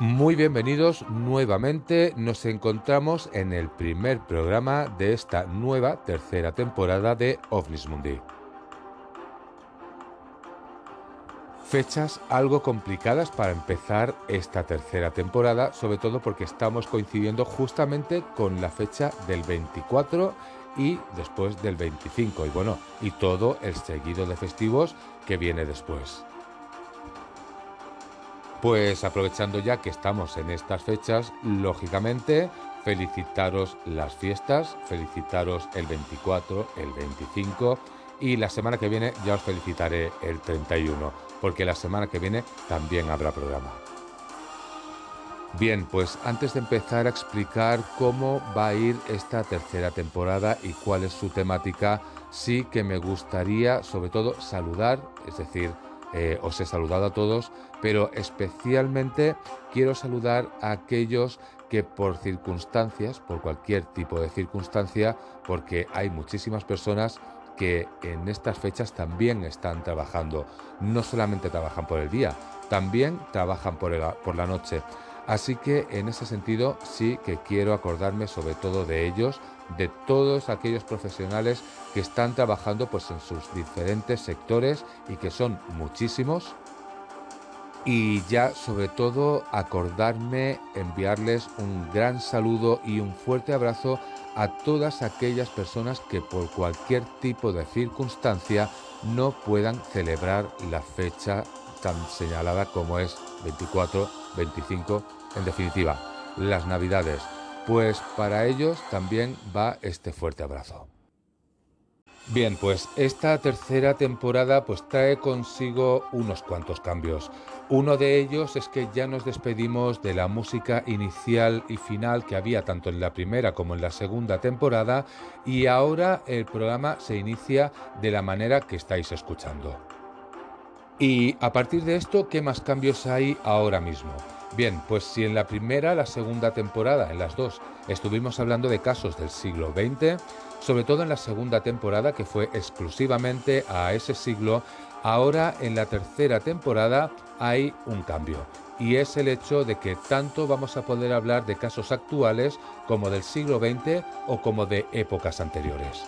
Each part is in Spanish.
Muy bienvenidos nuevamente. Nos encontramos en el primer programa de esta nueva tercera temporada de OVNIS Mundi. Fechas algo complicadas para empezar esta tercera temporada, sobre todo porque estamos coincidiendo justamente con la fecha del 24 y después del 25 y bueno, y todo el seguido de festivos que viene después. Pues aprovechando ya que estamos en estas fechas, lógicamente felicitaros las fiestas, felicitaros el 24, el 25 y la semana que viene ya os felicitaré el 31, porque la semana que viene también habrá programa. Bien, pues antes de empezar a explicar cómo va a ir esta tercera temporada y cuál es su temática, sí que me gustaría sobre todo saludar, es decir, eh, os he saludado a todos, pero especialmente quiero saludar a aquellos que por circunstancias, por cualquier tipo de circunstancia, porque hay muchísimas personas que en estas fechas también están trabajando. No solamente trabajan por el día, también trabajan por, por la noche. Así que en ese sentido sí que quiero acordarme sobre todo de ellos, de todos aquellos profesionales que están trabajando pues en sus diferentes sectores y que son muchísimos. Y ya sobre todo acordarme enviarles un gran saludo y un fuerte abrazo a todas aquellas personas que por cualquier tipo de circunstancia no puedan celebrar la fecha tan señalada como es 24, 25, en definitiva, las Navidades. Pues para ellos también va este fuerte abrazo. Bien, pues esta tercera temporada pues trae consigo unos cuantos cambios. Uno de ellos es que ya nos despedimos de la música inicial y final que había tanto en la primera como en la segunda temporada y ahora el programa se inicia de la manera que estáis escuchando. Y a partir de esto, ¿qué más cambios hay ahora mismo? Bien, pues si en la primera, la segunda temporada, en las dos, estuvimos hablando de casos del siglo XX, sobre todo en la segunda temporada, que fue exclusivamente a ese siglo, ahora en la tercera temporada hay un cambio. Y es el hecho de que tanto vamos a poder hablar de casos actuales como del siglo XX o como de épocas anteriores.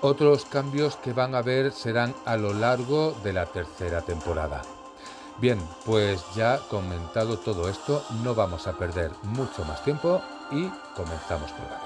Otros cambios que van a ver serán a lo largo de la tercera temporada. Bien, pues ya comentado todo esto, no vamos a perder mucho más tiempo y comenzamos programa.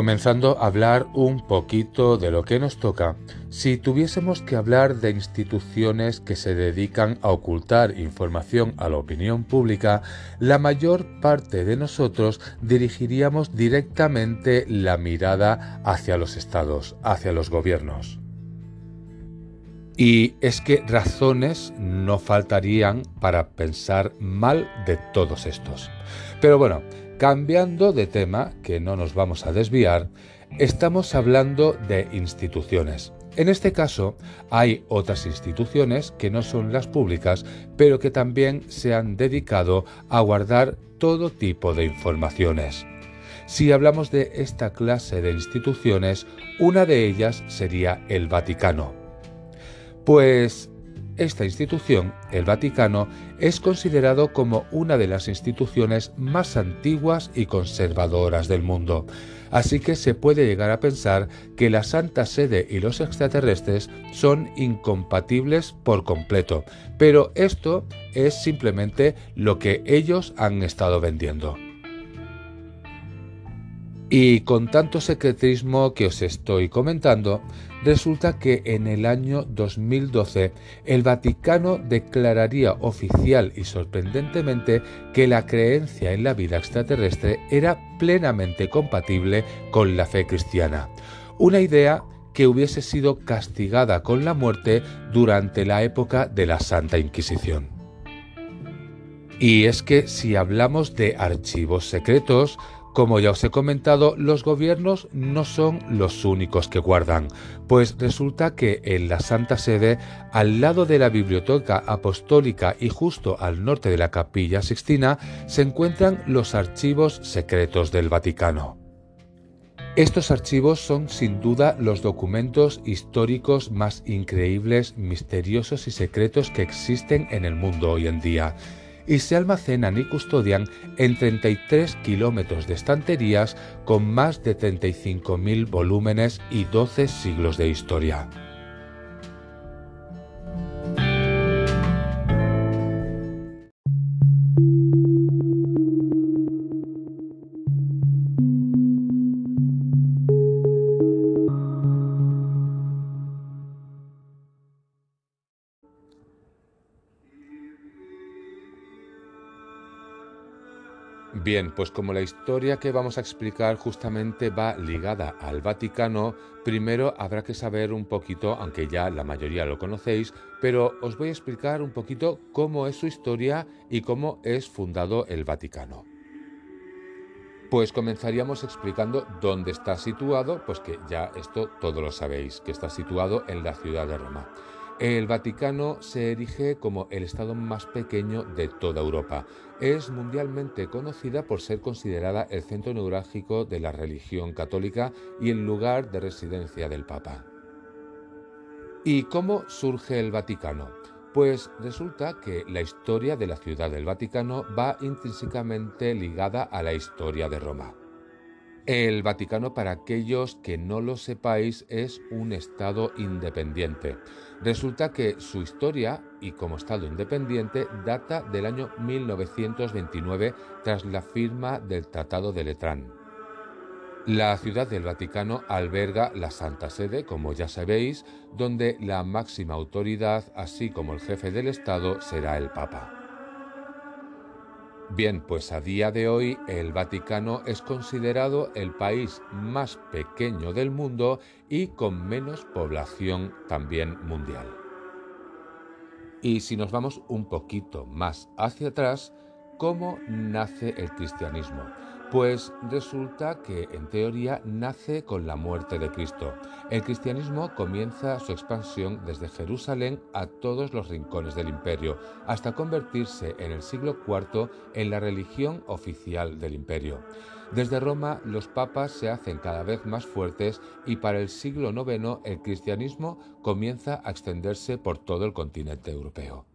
Comenzando a hablar un poquito de lo que nos toca, si tuviésemos que hablar de instituciones que se dedican a ocultar información a la opinión pública, la mayor parte de nosotros dirigiríamos directamente la mirada hacia los estados, hacia los gobiernos. Y es que razones no faltarían para pensar mal de todos estos. Pero bueno, Cambiando de tema, que no nos vamos a desviar, estamos hablando de instituciones. En este caso, hay otras instituciones que no son las públicas, pero que también se han dedicado a guardar todo tipo de informaciones. Si hablamos de esta clase de instituciones, una de ellas sería el Vaticano. Pues esta institución, el Vaticano, es considerado como una de las instituciones más antiguas y conservadoras del mundo, así que se puede llegar a pensar que la Santa Sede y los extraterrestres son incompatibles por completo, pero esto es simplemente lo que ellos han estado vendiendo. Y con tanto secretismo que os estoy comentando, resulta que en el año 2012 el Vaticano declararía oficial y sorprendentemente que la creencia en la vida extraterrestre era plenamente compatible con la fe cristiana. Una idea que hubiese sido castigada con la muerte durante la época de la Santa Inquisición. Y es que si hablamos de archivos secretos, como ya os he comentado, los gobiernos no son los únicos que guardan, pues resulta que en la Santa Sede, al lado de la Biblioteca Apostólica y justo al norte de la Capilla Sixtina, se encuentran los archivos secretos del Vaticano. Estos archivos son sin duda los documentos históricos más increíbles, misteriosos y secretos que existen en el mundo hoy en día y se almacenan y custodian en 33 kilómetros de estanterías con más de 35.000 volúmenes y 12 siglos de historia. Bien, pues como la historia que vamos a explicar justamente va ligada al Vaticano, primero habrá que saber un poquito, aunque ya la mayoría lo conocéis, pero os voy a explicar un poquito cómo es su historia y cómo es fundado el Vaticano. Pues comenzaríamos explicando dónde está situado, pues que ya esto todo lo sabéis, que está situado en la ciudad de Roma. El Vaticano se erige como el Estado más pequeño de toda Europa. Es mundialmente conocida por ser considerada el centro neurálgico de la religión católica y el lugar de residencia del Papa. ¿Y cómo surge el Vaticano? Pues resulta que la historia de la ciudad del Vaticano va intrínsecamente ligada a la historia de Roma. El Vaticano, para aquellos que no lo sepáis, es un Estado independiente. Resulta que su historia, y como Estado independiente, data del año 1929 tras la firma del Tratado de Letrán. La ciudad del Vaticano alberga la Santa Sede, como ya sabéis, donde la máxima autoridad, así como el jefe del Estado, será el Papa. Bien, pues a día de hoy el Vaticano es considerado el país más pequeño del mundo y con menos población también mundial. Y si nos vamos un poquito más hacia atrás, ¿cómo nace el cristianismo? Pues resulta que en teoría nace con la muerte de Cristo. El cristianismo comienza su expansión desde Jerusalén a todos los rincones del imperio, hasta convertirse en el siglo IV en la religión oficial del imperio. Desde Roma los papas se hacen cada vez más fuertes y para el siglo IX el cristianismo comienza a extenderse por todo el continente europeo.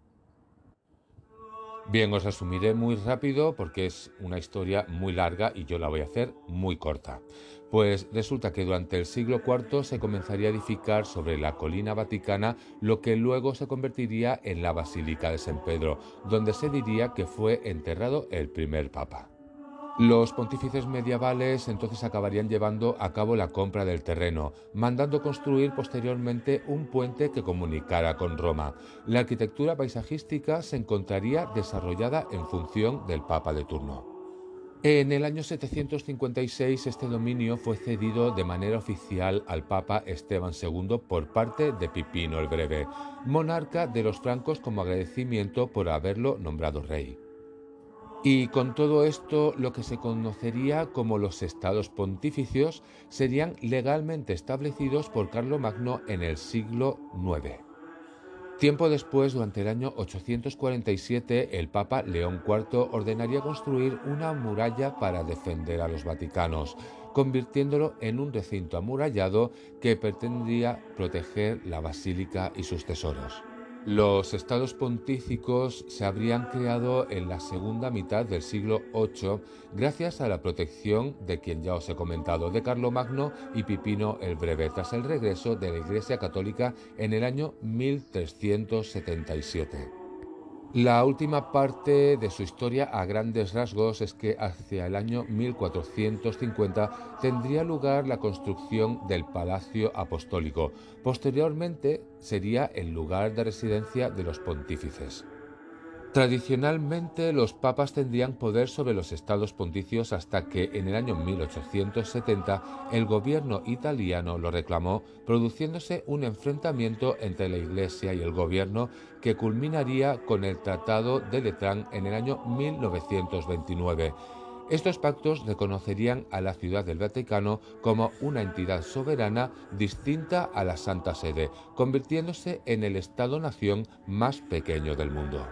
Bien, os resumiré muy rápido porque es una historia muy larga y yo la voy a hacer muy corta. Pues resulta que durante el siglo IV se comenzaría a edificar sobre la colina vaticana lo que luego se convertiría en la Basílica de San Pedro, donde se diría que fue enterrado el primer papa. Los pontífices medievales entonces acabarían llevando a cabo la compra del terreno, mandando construir posteriormente un puente que comunicara con Roma. La arquitectura paisajística se encontraría desarrollada en función del Papa de turno. En el año 756 este dominio fue cedido de manera oficial al Papa Esteban II por parte de Pipino el Breve, monarca de los francos como agradecimiento por haberlo nombrado rey. Y con todo esto, lo que se conocería como los estados pontificios serían legalmente establecidos por Carlomagno en el siglo IX. Tiempo después, durante el año 847, el Papa León IV ordenaría construir una muralla para defender a los vaticanos, convirtiéndolo en un recinto amurallado que pretendía proteger la basílica y sus tesoros. Los estados pontíficos se habrían creado en la segunda mitad del siglo VIII gracias a la protección de quien ya os he comentado, de Carlomagno y Pipino el Breve, tras el regreso de la Iglesia Católica en el año 1377. La última parte de su historia a grandes rasgos es que hacia el año 1450 tendría lugar la construcción del Palacio Apostólico. Posteriormente sería el lugar de residencia de los pontífices. Tradicionalmente los papas tendrían poder sobre los estados pontifios hasta que en el año 1870 el gobierno italiano lo reclamó, produciéndose un enfrentamiento entre la Iglesia y el gobierno que culminaría con el Tratado de Letrán en el año 1929. Estos pactos reconocerían a la Ciudad del Vaticano como una entidad soberana distinta a la Santa Sede, convirtiéndose en el Estado-nación más pequeño del mundo.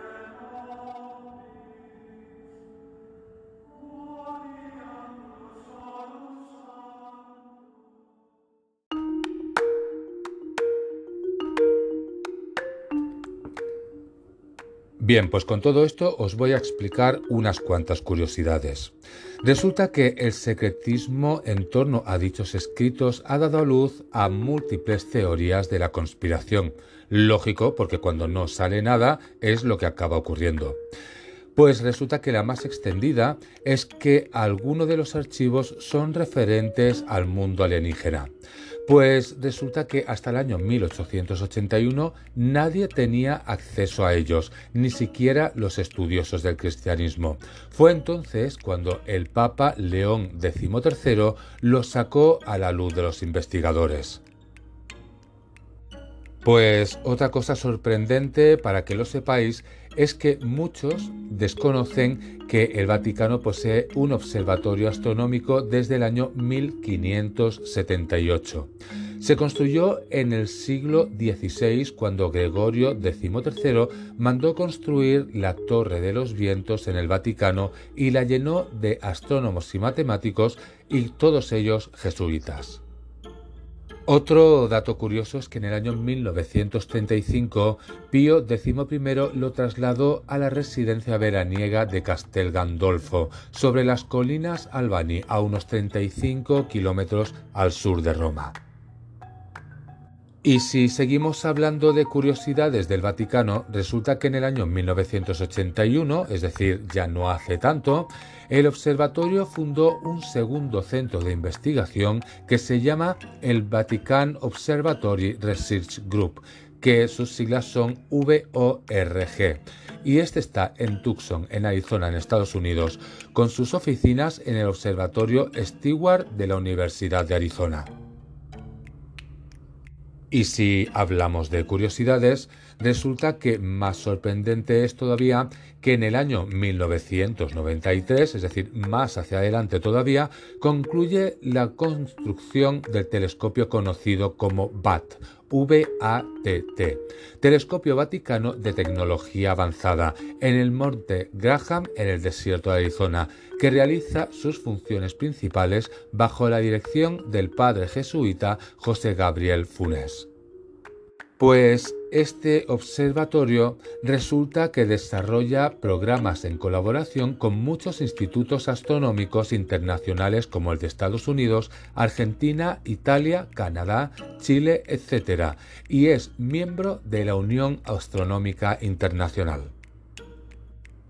Bien, pues con todo esto os voy a explicar unas cuantas curiosidades. Resulta que el secretismo en torno a dichos escritos ha dado luz a múltiples teorías de la conspiración. Lógico, porque cuando no sale nada es lo que acaba ocurriendo. Pues resulta que la más extendida es que algunos de los archivos son referentes al mundo alienígena. Pues resulta que hasta el año 1881 nadie tenía acceso a ellos, ni siquiera los estudiosos del cristianismo. Fue entonces cuando el Papa León XIII los sacó a la luz de los investigadores. Pues otra cosa sorprendente para que lo sepáis es que muchos desconocen que el Vaticano posee un observatorio astronómico desde el año 1578. Se construyó en el siglo XVI cuando Gregorio XIII mandó construir la Torre de los Vientos en el Vaticano y la llenó de astrónomos y matemáticos y todos ellos jesuitas. Otro dato curioso es que en el año 1935 Pío XI lo trasladó a la residencia veraniega de Castel Gandolfo, sobre las colinas Albani, a unos 35 kilómetros al sur de Roma. Y si seguimos hablando de curiosidades del Vaticano, resulta que en el año 1981, es decir, ya no hace tanto, el observatorio fundó un segundo centro de investigación que se llama el Vatican Observatory Research Group, que sus siglas son VORG. Y este está en Tucson, en Arizona, en Estados Unidos, con sus oficinas en el Observatorio Stewart de la Universidad de Arizona. Y si hablamos de curiosidades, resulta que más sorprendente es todavía que en el año 1993, es decir, más hacia adelante todavía, concluye la construcción del telescopio conocido como VAT, VATT, Telescopio Vaticano de Tecnología Avanzada, en el Monte Graham, en el desierto de Arizona, que realiza sus funciones principales bajo la dirección del padre jesuita José Gabriel Funes. Pues este observatorio resulta que desarrolla programas en colaboración con muchos institutos astronómicos internacionales como el de Estados Unidos, Argentina, Italia, Canadá, Chile, etc. y es miembro de la Unión Astronómica Internacional.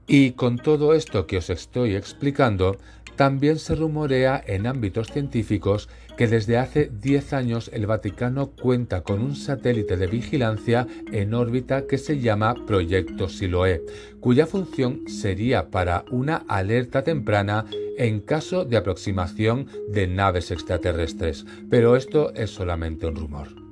Y con todo esto que os estoy explicando, también se rumorea en ámbitos científicos que desde hace 10 años el Vaticano cuenta con un satélite de vigilancia en órbita que se llama Proyecto Siloé, cuya función sería para una alerta temprana en caso de aproximación de naves extraterrestres. Pero esto es solamente un rumor.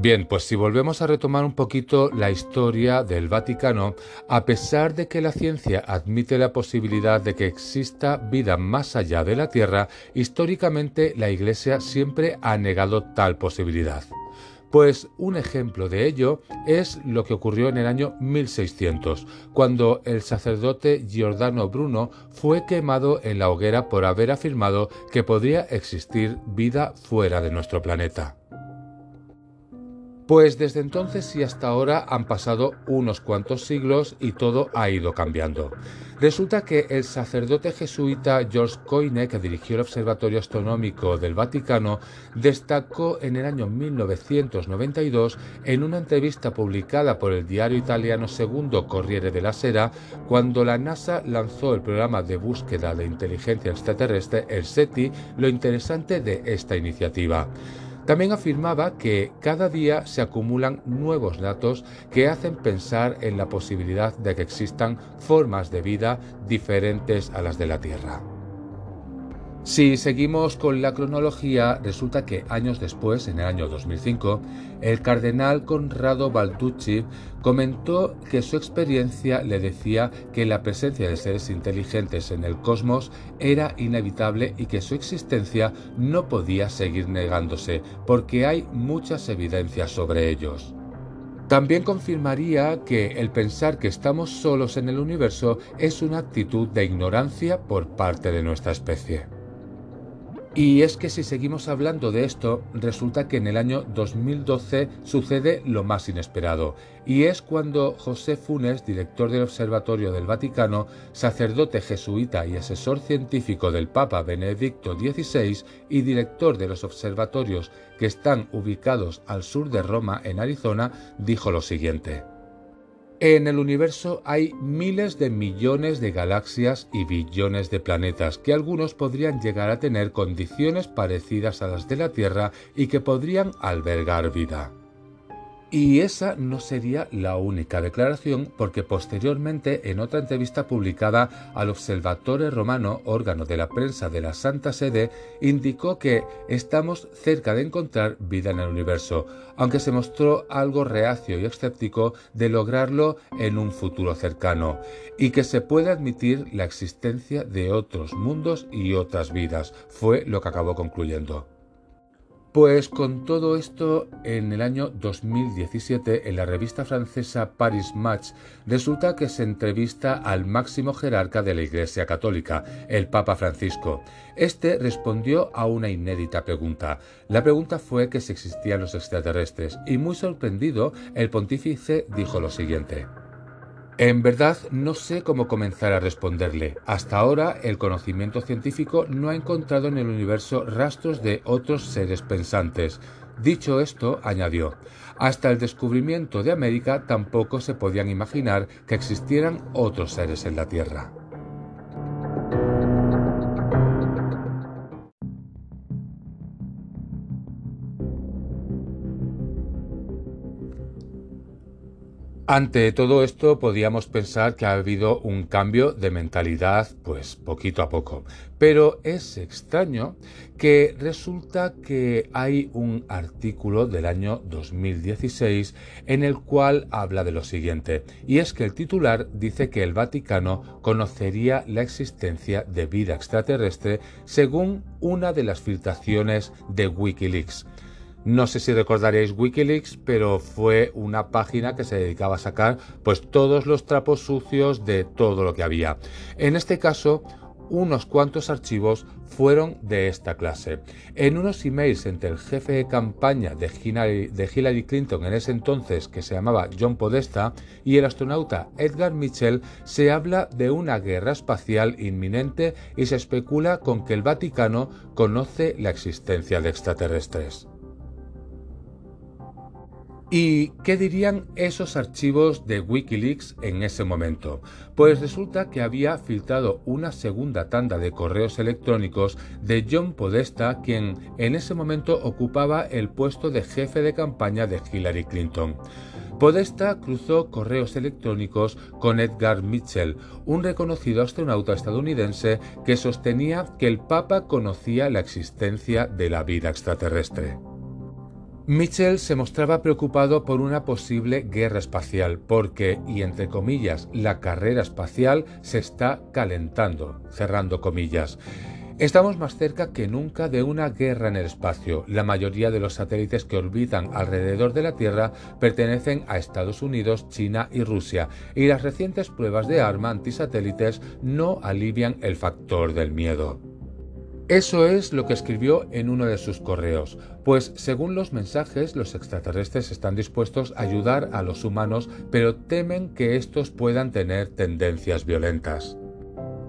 Bien, pues si volvemos a retomar un poquito la historia del Vaticano, a pesar de que la ciencia admite la posibilidad de que exista vida más allá de la Tierra, históricamente la Iglesia siempre ha negado tal posibilidad. Pues un ejemplo de ello es lo que ocurrió en el año 1600, cuando el sacerdote Giordano Bruno fue quemado en la hoguera por haber afirmado que podría existir vida fuera de nuestro planeta. Pues desde entonces y hasta ahora han pasado unos cuantos siglos y todo ha ido cambiando. Resulta que el sacerdote jesuita George Coyne, que dirigió el Observatorio Astronómico del Vaticano, destacó en el año 1992 en una entrevista publicada por el diario italiano Segundo Corriere della Sera, cuando la NASA lanzó el programa de búsqueda de inteligencia extraterrestre, el SETI, lo interesante de esta iniciativa. También afirmaba que cada día se acumulan nuevos datos que hacen pensar en la posibilidad de que existan formas de vida diferentes a las de la Tierra. Si seguimos con la cronología, resulta que años después, en el año 2005, el cardenal Conrado Balducci comentó que su experiencia le decía que la presencia de seres inteligentes en el cosmos era inevitable y que su existencia no podía seguir negándose, porque hay muchas evidencias sobre ellos. También confirmaría que el pensar que estamos solos en el universo es una actitud de ignorancia por parte de nuestra especie. Y es que si seguimos hablando de esto, resulta que en el año 2012 sucede lo más inesperado, y es cuando José Funes, director del Observatorio del Vaticano, sacerdote jesuita y asesor científico del Papa Benedicto XVI y director de los observatorios que están ubicados al sur de Roma, en Arizona, dijo lo siguiente. En el universo hay miles de millones de galaxias y billones de planetas que algunos podrían llegar a tener condiciones parecidas a las de la Tierra y que podrían albergar vida. Y esa no sería la única declaración porque posteriormente en otra entrevista publicada al Observatore Romano, órgano de la prensa de la Santa Sede, indicó que estamos cerca de encontrar vida en el universo, aunque se mostró algo reacio y escéptico de lograrlo en un futuro cercano, y que se puede admitir la existencia de otros mundos y otras vidas, fue lo que acabó concluyendo. Pues con todo esto, en el año 2017, en la revista francesa Paris Match, resulta que se entrevista al máximo jerarca de la Iglesia Católica, el Papa Francisco. Este respondió a una inédita pregunta. La pregunta fue que si existían los extraterrestres, y muy sorprendido, el pontífice dijo lo siguiente. En verdad no sé cómo comenzar a responderle. Hasta ahora el conocimiento científico no ha encontrado en el universo rastros de otros seres pensantes. Dicho esto, añadió, hasta el descubrimiento de América tampoco se podían imaginar que existieran otros seres en la Tierra. Ante todo esto podíamos pensar que ha habido un cambio de mentalidad pues poquito a poco, pero es extraño que resulta que hay un artículo del año 2016 en el cual habla de lo siguiente, y es que el titular dice que el Vaticano conocería la existencia de vida extraterrestre según una de las filtraciones de Wikileaks. No sé si recordaréis Wikileaks, pero fue una página que se dedicaba a sacar pues todos los trapos sucios de todo lo que había. En este caso, unos cuantos archivos fueron de esta clase. En unos emails entre el jefe de campaña de Hillary, de Hillary, Clinton en ese entonces, que se llamaba John Podesta, y el astronauta Edgar Mitchell, se habla de una guerra espacial inminente y se especula con que el Vaticano conoce la existencia de extraterrestres. ¿Y qué dirían esos archivos de Wikileaks en ese momento? Pues resulta que había filtrado una segunda tanda de correos electrónicos de John Podesta, quien en ese momento ocupaba el puesto de jefe de campaña de Hillary Clinton. Podesta cruzó correos electrónicos con Edgar Mitchell, un reconocido astronauta estadounidense que sostenía que el Papa conocía la existencia de la vida extraterrestre. Mitchell se mostraba preocupado por una posible guerra espacial porque, y entre comillas, la carrera espacial se está calentando, cerrando comillas. Estamos más cerca que nunca de una guerra en el espacio. La mayoría de los satélites que orbitan alrededor de la Tierra pertenecen a Estados Unidos, China y Rusia, y las recientes pruebas de arma antisatélites no alivian el factor del miedo. Eso es lo que escribió en uno de sus correos, pues según los mensajes los extraterrestres están dispuestos a ayudar a los humanos, pero temen que estos puedan tener tendencias violentas.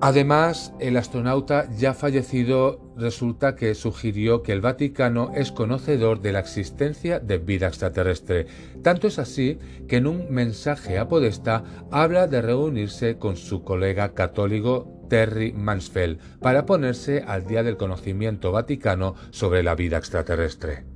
Además, el astronauta ya fallecido resulta que sugirió que el Vaticano es conocedor de la existencia de vida extraterrestre. Tanto es así que en un mensaje a Podesta habla de reunirse con su colega católico Terry Mansfeld para ponerse al día del conocimiento vaticano sobre la vida extraterrestre.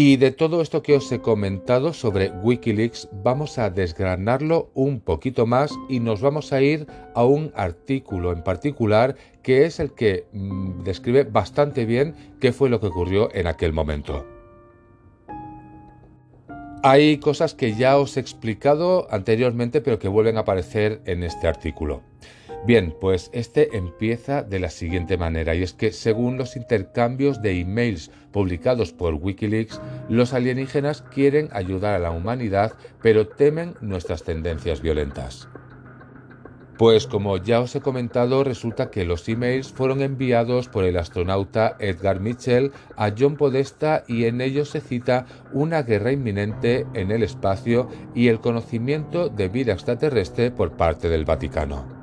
Y de todo esto que os he comentado sobre Wikileaks, vamos a desgranarlo un poquito más y nos vamos a ir a un artículo en particular que es el que mm, describe bastante bien qué fue lo que ocurrió en aquel momento. Hay cosas que ya os he explicado anteriormente pero que vuelven a aparecer en este artículo. Bien, pues este empieza de la siguiente manera, y es que según los intercambios de emails publicados por Wikileaks, los alienígenas quieren ayudar a la humanidad, pero temen nuestras tendencias violentas. Pues como ya os he comentado, resulta que los emails fueron enviados por el astronauta Edgar Mitchell a John Podesta y en ellos se cita una guerra inminente en el espacio y el conocimiento de vida extraterrestre por parte del Vaticano.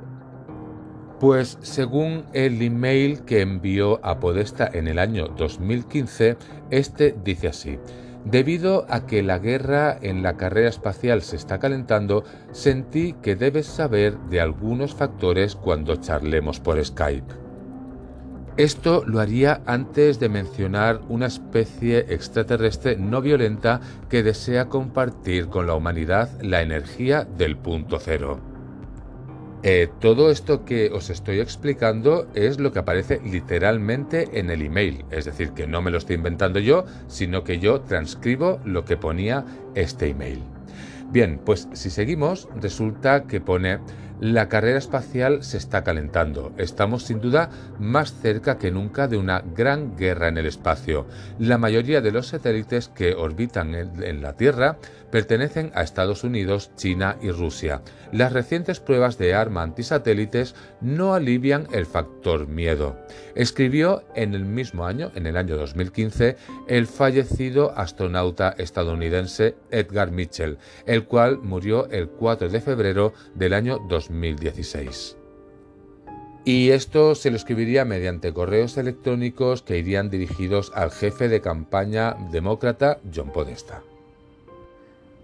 Pues según el email que envió a Podesta en el año 2015, este dice así. Debido a que la guerra en la carrera espacial se está calentando, sentí que debes saber de algunos factores cuando charlemos por Skype. Esto lo haría antes de mencionar una especie extraterrestre no violenta que desea compartir con la humanidad la energía del punto cero. Eh, todo esto que os estoy explicando es lo que aparece literalmente en el email, es decir, que no me lo estoy inventando yo, sino que yo transcribo lo que ponía este email. Bien, pues si seguimos, resulta que pone la carrera espacial se está calentando. Estamos sin duda más cerca que nunca de una gran guerra en el espacio. La mayoría de los satélites que orbitan en, la Tierra pertenecen a Estados Unidos, China y Rusia. Las recientes pruebas de arma antisatélites no alivian el factor miedo. Escribió en el mismo año, en el año 2015, el fallecido astronauta estadounidense Edgar Mitchell, el cual murió el 4 de febrero del año 2015 2016. Y esto se lo escribiría mediante correos electrónicos que irían dirigidos al jefe de campaña demócrata John Podesta.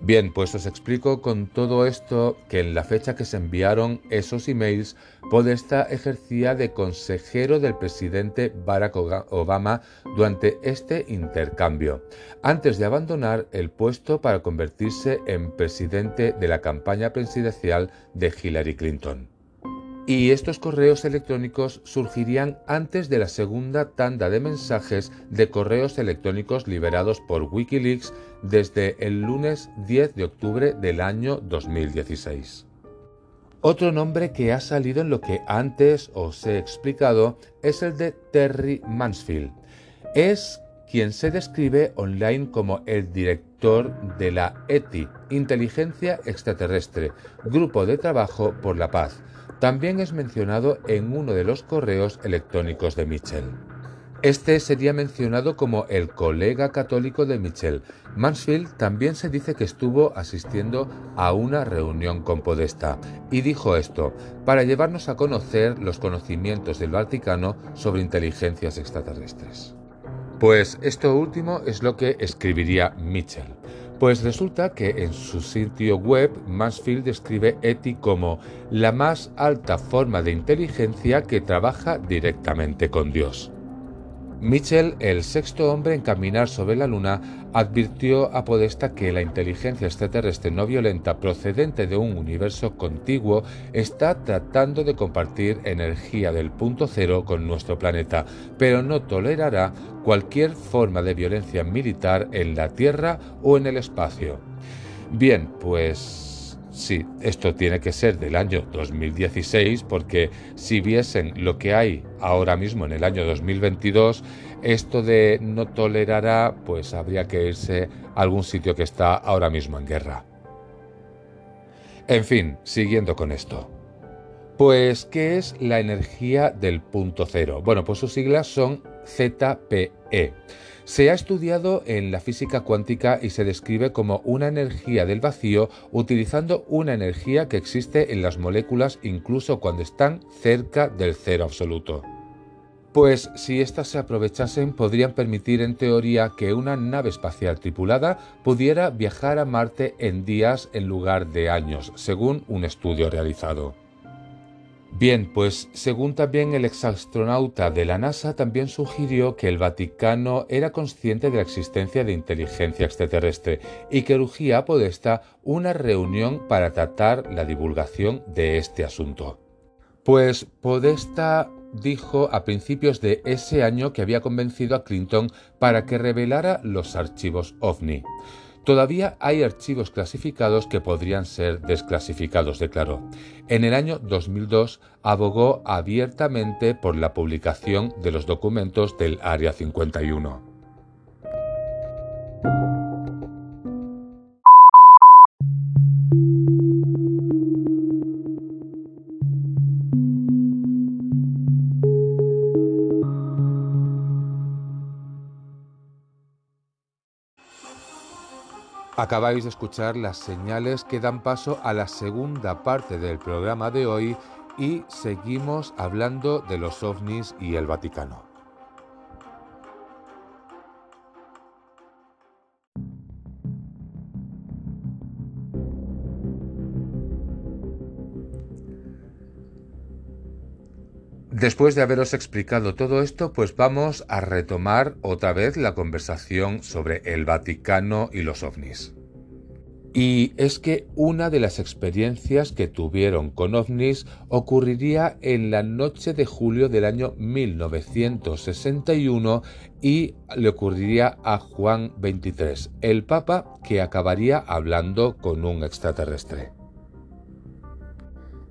Bien, pues os explico con todo esto que en la fecha que se enviaron esos emails, Podesta ejercía de consejero del presidente Barack Obama durante este intercambio, antes de abandonar el puesto para convertirse en presidente de la campaña presidencial de Hillary Clinton. Y estos correos electrónicos surgirían antes de la segunda tanda de mensajes de correos electrónicos liberados por Wikileaks desde el lunes 10 de octubre del año 2016. Otro nombre que ha salido en lo que antes os he explicado es el de Terry Mansfield. Es quien se describe online como el director de la ETI, Inteligencia Extraterrestre, Grupo de Trabajo por la Paz, también es mencionado en uno de los correos electrónicos de Mitchell. Este sería mencionado como el colega católico de Mitchell. Mansfield también se dice que estuvo asistiendo a una reunión con Podesta y dijo esto para llevarnos a conocer los conocimientos del Vaticano sobre inteligencias extraterrestres. Pues esto último es lo que escribiría Mitchell. Pues resulta que en su sitio web Mansfield describe ETI como la más alta forma de inteligencia que trabaja directamente con Dios. Mitchell, el sexto hombre en caminar sobre la Luna, advirtió a Podesta que la inteligencia extraterrestre no violenta procedente de un universo contiguo está tratando de compartir energía del punto cero con nuestro planeta, pero no tolerará cualquier forma de violencia militar en la Tierra o en el espacio. Bien, pues Sí, esto tiene que ser del año 2016 porque si viesen lo que hay ahora mismo en el año 2022, Esto de no tolerará, pues habría que irse a algún sitio que está ahora mismo en guerra. En fin, siguiendo con esto. Pues, ¿qué es la energía del punto cero? Bueno, pues sus siglas son ZPE. Se ha estudiado en la física cuántica y se describe como una energía del vacío utilizando una energía que existe en las moléculas incluso cuando están cerca del cero absoluto. Pues si éstas se aprovechasen podrían permitir en teoría que una nave espacial tripulada pudiera viajar a Marte en días en lugar de años, según un estudio realizado. Bien, pues según también el exastronauta de la NASA, también sugirió que el Vaticano era consciente de la existencia de inteligencia extraterrestre y que urgía Podesta una reunión para tratar la divulgación de este asunto. Pues Podesta dijo a principios de ese año que había convencido a Clinton para que revelara los archivos OVNI. Todavía hay archivos clasificados que podrían ser desclasificados, declaró. En el año 2002 abogó abiertamente por la publicación de los documentos del Área 51. Acabáis de escuchar las señales que dan paso a la segunda parte del programa de hoy y seguimos hablando de los ovnis y el Vaticano. Después de haberos explicado todo esto, pues vamos a retomar otra vez la conversación sobre el Vaticano y los ovnis. Y es que una de las experiencias que tuvieron con ovnis ocurriría en la noche de julio del año 1961 y le ocurriría a Juan XXIII, el Papa que acabaría hablando con un extraterrestre.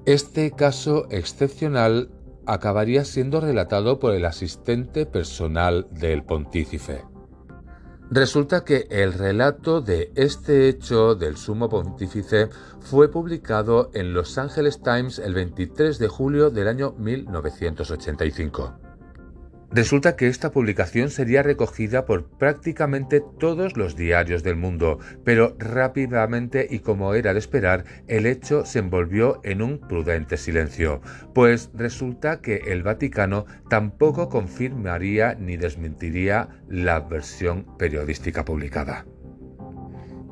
Este caso excepcional acabaría siendo relatado por el asistente personal del pontífice. Resulta que el relato de este hecho del sumo pontífice fue publicado en Los Angeles Times el 23 de julio del año 1985. Resulta que esta publicación sería recogida por prácticamente todos los diarios del mundo, pero rápidamente y como era de esperar, el hecho se envolvió en un prudente silencio, pues resulta que el Vaticano tampoco confirmaría ni desmentiría la versión periodística publicada.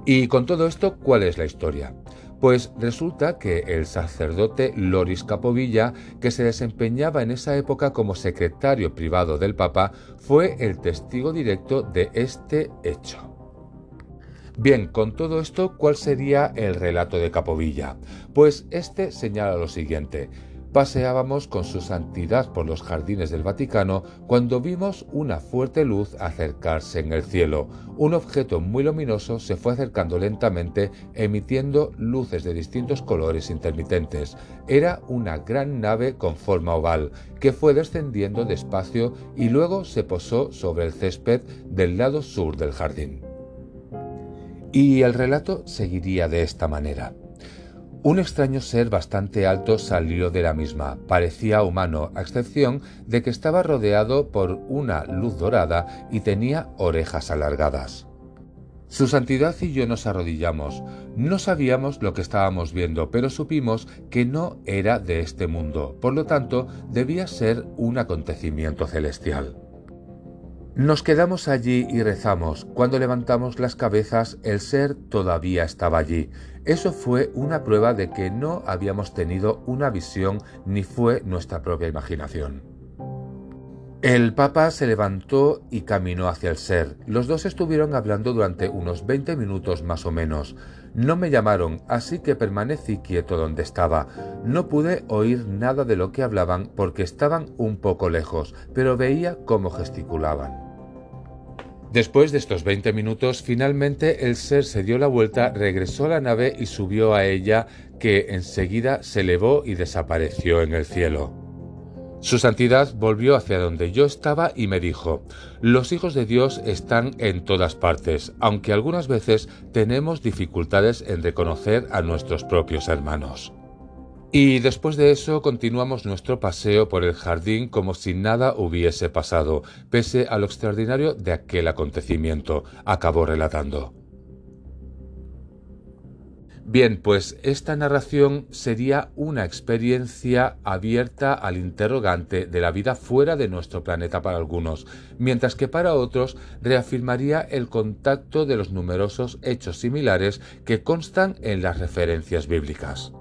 Y con todo esto, ¿cuál es la historia? Pues resulta que el sacerdote Loris Capovilla, que se desempeñaba en esa época como secretario privado del Papa, fue el testigo directo de este hecho. Bien, con todo esto, ¿cuál sería el relato de Capovilla? Pues este señala lo siguiente paseábamos con su santidad por los jardines del Vaticano cuando vimos una fuerte luz acercarse en el cielo. Un objeto muy luminoso se fue acercando lentamente, emitiendo luces de distintos colores intermitentes. Era una gran nave con forma oval, que fue descendiendo despacio y luego se posó sobre el césped del lado sur del jardín. Y el relato seguiría de esta manera. Un extraño ser bastante alto salió de la misma. Parecía humano, a excepción de que estaba rodeado por una luz dorada y tenía orejas alargadas. Su Santidad y yo nos arrodillamos. No sabíamos lo que estábamos viendo, pero supimos que no era de este mundo, por lo tanto debía ser un acontecimiento celestial. Nos quedamos allí y rezamos. Cuando levantamos las cabezas, el ser todavía estaba allí. Eso fue una prueba de que no habíamos tenido una visión ni fue nuestra propia imaginación. El Papa se levantó y caminó hacia el ser. Los dos estuvieron hablando durante unos 20 minutos más o menos. No me llamaron, así que permanecí quieto donde estaba. No pude oír nada de lo que hablaban porque estaban un poco lejos, pero veía cómo gesticulaban. Después de estos 20 minutos, finalmente el ser se dio la vuelta, regresó a la nave y subió a ella, que enseguida se elevó y desapareció en el cielo. Su santidad volvió hacia donde yo estaba y me dijo, los hijos de Dios están en todas partes, aunque algunas veces tenemos dificultades en reconocer a nuestros propios hermanos. Y después de eso continuamos nuestro paseo por el jardín como si nada hubiese pasado, pese a lo extraordinario de aquel acontecimiento, acabó relatando. Bien, pues esta narración sería una experiencia abierta al interrogante de la vida fuera de nuestro planeta para algunos, mientras que para otros reafirmaría el contacto de los numerosos hechos similares que constan en las referencias bíblicas.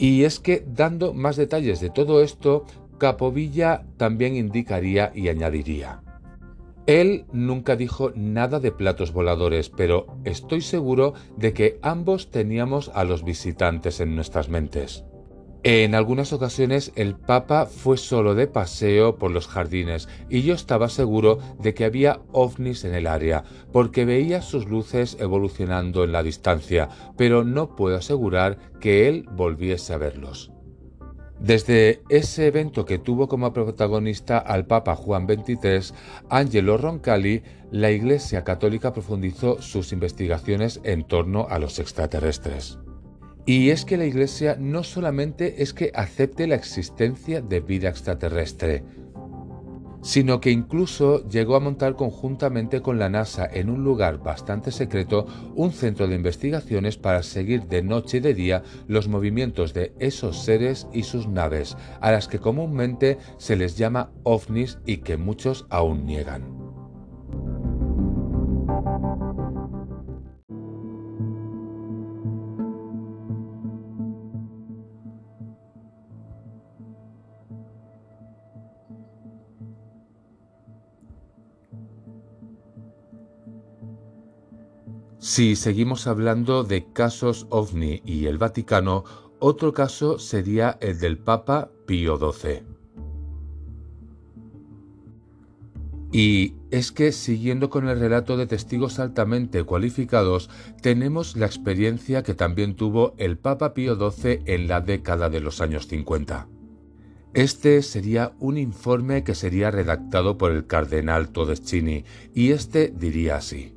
Y es que, dando más detalles de todo esto, Capovilla también indicaría y añadiría. Él nunca dijo nada de platos voladores, pero estoy seguro de que ambos teníamos a los visitantes en nuestras mentes. En algunas ocasiones el Papa fue solo de paseo por los jardines y yo estaba seguro de que había ovnis en el área, porque veía sus luces evolucionando en la distancia, pero no puedo asegurar que él volviese a verlos. Desde ese evento que tuvo como protagonista al Papa Juan XXIII, Angelo Roncalli, la Iglesia Católica profundizó sus investigaciones en torno a los extraterrestres. Y es que la Iglesia no solamente es que acepte la existencia de vida extraterrestre, sino que incluso llegó a montar conjuntamente con la NASA en un lugar bastante secreto un centro de investigaciones para seguir de noche y de día los movimientos de esos seres y sus naves, a las que comúnmente se les llama ovnis y que muchos aún niegan. Si seguimos hablando de casos ovni y el Vaticano, otro caso sería el del Papa Pío XII. Y es que, siguiendo con el relato de testigos altamente cualificados, tenemos la experiencia que también tuvo el Papa Pío XII en la década de los años 50. Este sería un informe que sería redactado por el cardenal Todeschini, y este diría así.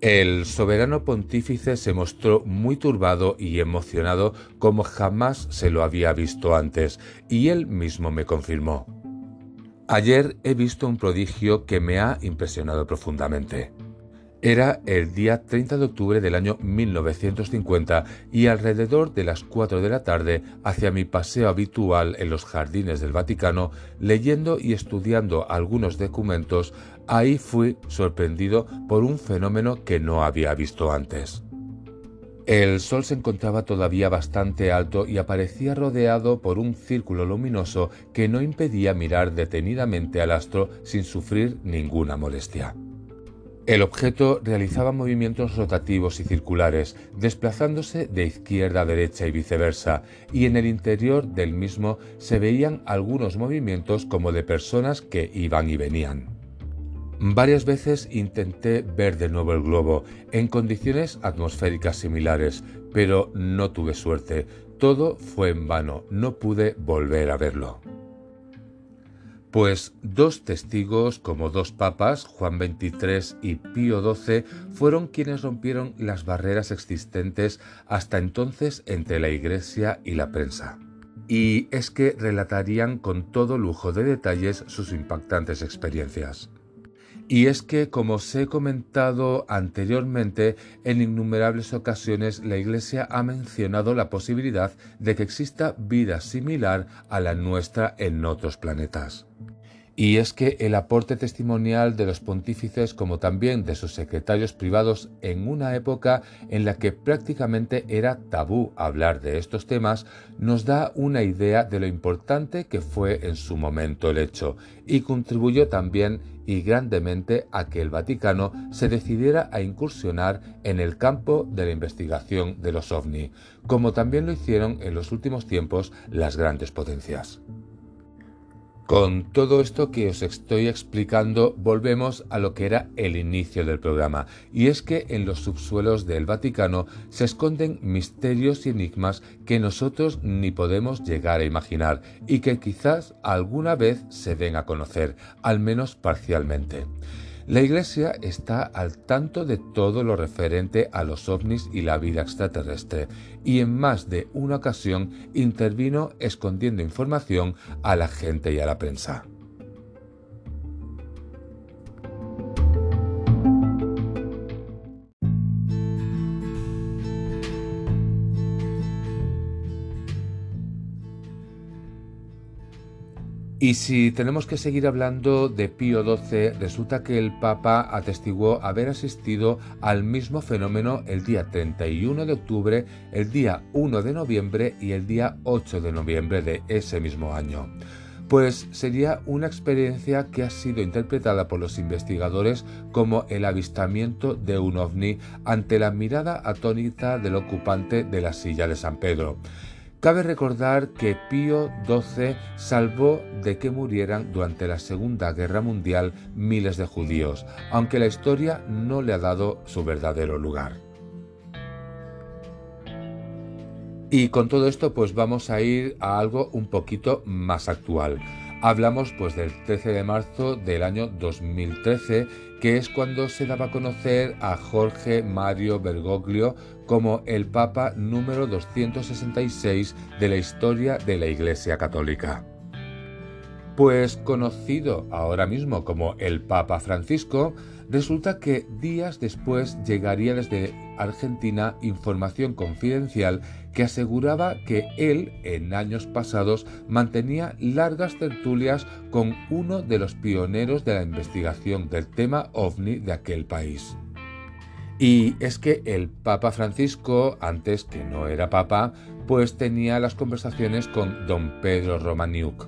El soberano pontífice se mostró muy turbado y emocionado como jamás se lo había visto antes, y él mismo me confirmó. Ayer he visto un prodigio que me ha impresionado profundamente. Era el día 30 de octubre del año 1950 y alrededor de las 4 de la tarde, hacia mi paseo habitual en los jardines del Vaticano, leyendo y estudiando algunos documentos, ahí fui sorprendido por un fenómeno que no había visto antes. El sol se encontraba todavía bastante alto y aparecía rodeado por un círculo luminoso que no impedía mirar detenidamente al astro sin sufrir ninguna molestia. El objeto realizaba movimientos rotativos y circulares, desplazándose de izquierda a derecha y viceversa, y en el interior del mismo se veían algunos movimientos como de personas que iban y venían. Varias veces intenté ver de nuevo el globo, en condiciones atmosféricas similares, pero no tuve suerte. Todo fue en vano, no pude volver a verlo. Pues dos testigos, como dos papas, Juan XXIII y Pío XII, fueron quienes rompieron las barreras existentes hasta entonces entre la Iglesia y la prensa. Y es que relatarían con todo lujo de detalles sus impactantes experiencias. Y es que, como os he comentado anteriormente, en innumerables ocasiones la Iglesia ha mencionado la posibilidad de que exista vida similar a la nuestra en otros planetas. Y es que el aporte testimonial de los pontífices como también de sus secretarios privados en una época en la que prácticamente era tabú hablar de estos temas nos da una idea de lo importante que fue en su momento el hecho y contribuyó también y grandemente a que el Vaticano se decidiera a incursionar en el campo de la investigación de los ovni, como también lo hicieron en los últimos tiempos las grandes potencias. Con todo esto que os estoy explicando, volvemos a lo que era el inicio del programa, y es que en los subsuelos del Vaticano se esconden misterios y enigmas que nosotros ni podemos llegar a imaginar y que quizás alguna vez se den a conocer, al menos parcialmente. La Iglesia está al tanto de todo lo referente a los ovnis y la vida extraterrestre y en más de una ocasión intervino escondiendo información a la gente y a la prensa. Y si tenemos que seguir hablando de Pío XII, resulta que el Papa atestiguó haber asistido al mismo fenómeno el día 31 de octubre, el día 1 de noviembre y el día 8 de noviembre de ese mismo año. Pues sería una experiencia que ha sido interpretada por los investigadores como el avistamiento de un ovni ante la mirada atónita del ocupante de la silla de San Pedro. Cabe recordar que Pío XII salvó de que murieran durante la Segunda Guerra Mundial miles de judíos, aunque la historia no le ha dado su verdadero lugar. Y con todo esto pues vamos a ir a algo un poquito más actual. Hablamos pues del 13 de marzo del año 2013 que es cuando se daba a conocer a Jorge Mario Bergoglio como el Papa número 266 de la historia de la Iglesia Católica. Pues conocido ahora mismo como el Papa Francisco, resulta que días después llegaría desde Argentina información confidencial que aseguraba que él, en años pasados, mantenía largas tertulias con uno de los pioneros de la investigación del tema ovni de aquel país. Y es que el Papa Francisco, antes que no era Papa, pues tenía las conversaciones con don Pedro Romaniuk.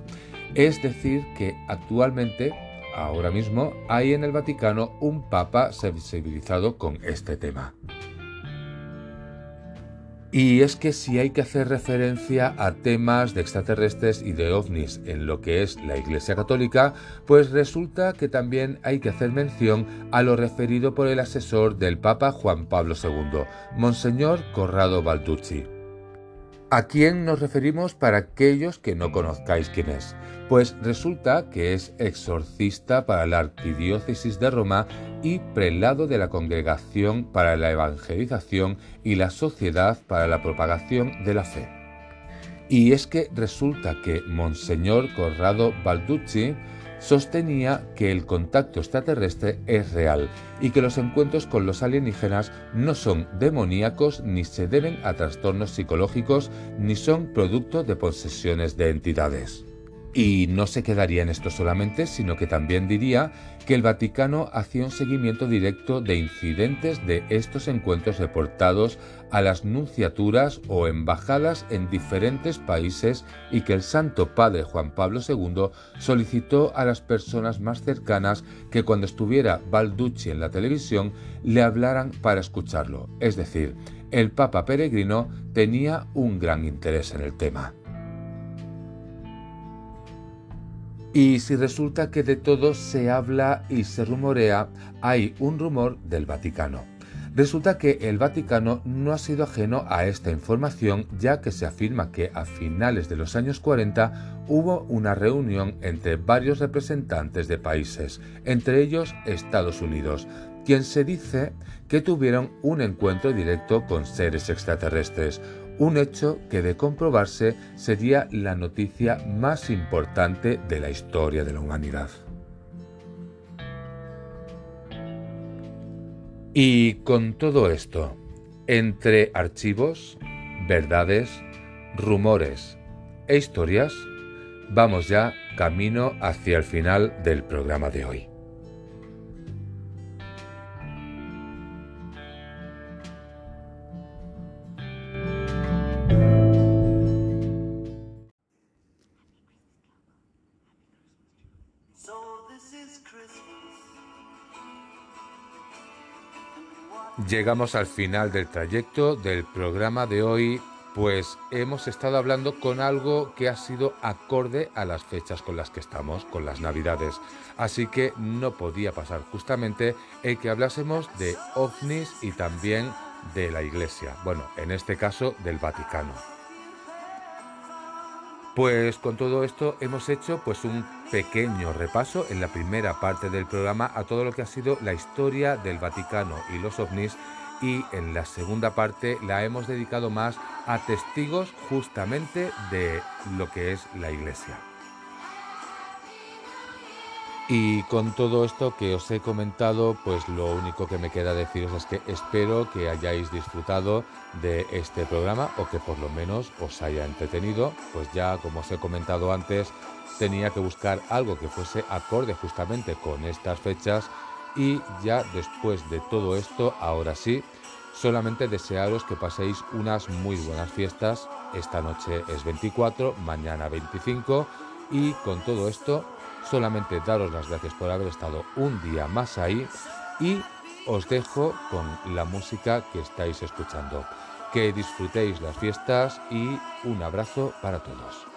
Es decir, que actualmente, ahora mismo, hay en el Vaticano un Papa sensibilizado con este tema. Y es que si hay que hacer referencia a temas de extraterrestres y de ovnis en lo que es la Iglesia Católica, pues resulta que también hay que hacer mención a lo referido por el asesor del Papa Juan Pablo II, Monseñor Corrado Balducci. ¿A quién nos referimos para aquellos que no conozcáis quién es? Pues resulta que es exorcista para la Arquidiócesis de Roma y prelado de la Congregación para la Evangelización y la Sociedad para la Propagación de la Fe. Y es que resulta que Monseñor Corrado Balducci sostenía que el contacto extraterrestre es real y que los encuentros con los alienígenas no son demoníacos ni se deben a trastornos psicológicos ni son producto de posesiones de entidades. Y no se quedaría en esto solamente, sino que también diría que el Vaticano hacía un seguimiento directo de incidentes de estos encuentros reportados a las nunciaturas o embajadas en diferentes países y que el Santo Padre Juan Pablo II solicitó a las personas más cercanas que cuando estuviera Balducci en la televisión le hablaran para escucharlo. Es decir, el Papa peregrino tenía un gran interés en el tema. Y si resulta que de todo se habla y se rumorea, hay un rumor del Vaticano. Resulta que el Vaticano no ha sido ajeno a esta información ya que se afirma que a finales de los años 40 hubo una reunión entre varios representantes de países, entre ellos Estados Unidos, quien se dice que tuvieron un encuentro directo con seres extraterrestres, un hecho que de comprobarse sería la noticia más importante de la historia de la humanidad. Y con todo esto, entre archivos, verdades, rumores e historias, vamos ya camino hacia el final del programa de hoy. Llegamos al final del trayecto del programa de hoy pues hemos estado hablando con algo que ha sido acorde a las fechas con las que estamos, con las Navidades. Así que no podía pasar justamente el que hablásemos de ovnis y también de la Iglesia, bueno, en este caso del Vaticano. Pues con todo esto hemos hecho pues un pequeño repaso en la primera parte del programa a todo lo que ha sido la historia del Vaticano y los ovnis y en la segunda parte la hemos dedicado más a testigos justamente de lo que es la iglesia. Y con todo esto que os he comentado, pues lo único que me queda deciros es que espero que hayáis disfrutado de este programa o que por lo menos os haya entretenido, pues ya como os he comentado antes, tenía que buscar algo que fuese acorde justamente con estas fechas. Y ya después de todo esto, ahora sí, solamente desearos que paséis unas muy buenas fiestas. Esta noche es 24, mañana 25 y con todo esto, solamente daros las gracias por haber estado un día más ahí y os dejo con la música que estáis escuchando. Que disfrutéis las fiestas y un abrazo para todos.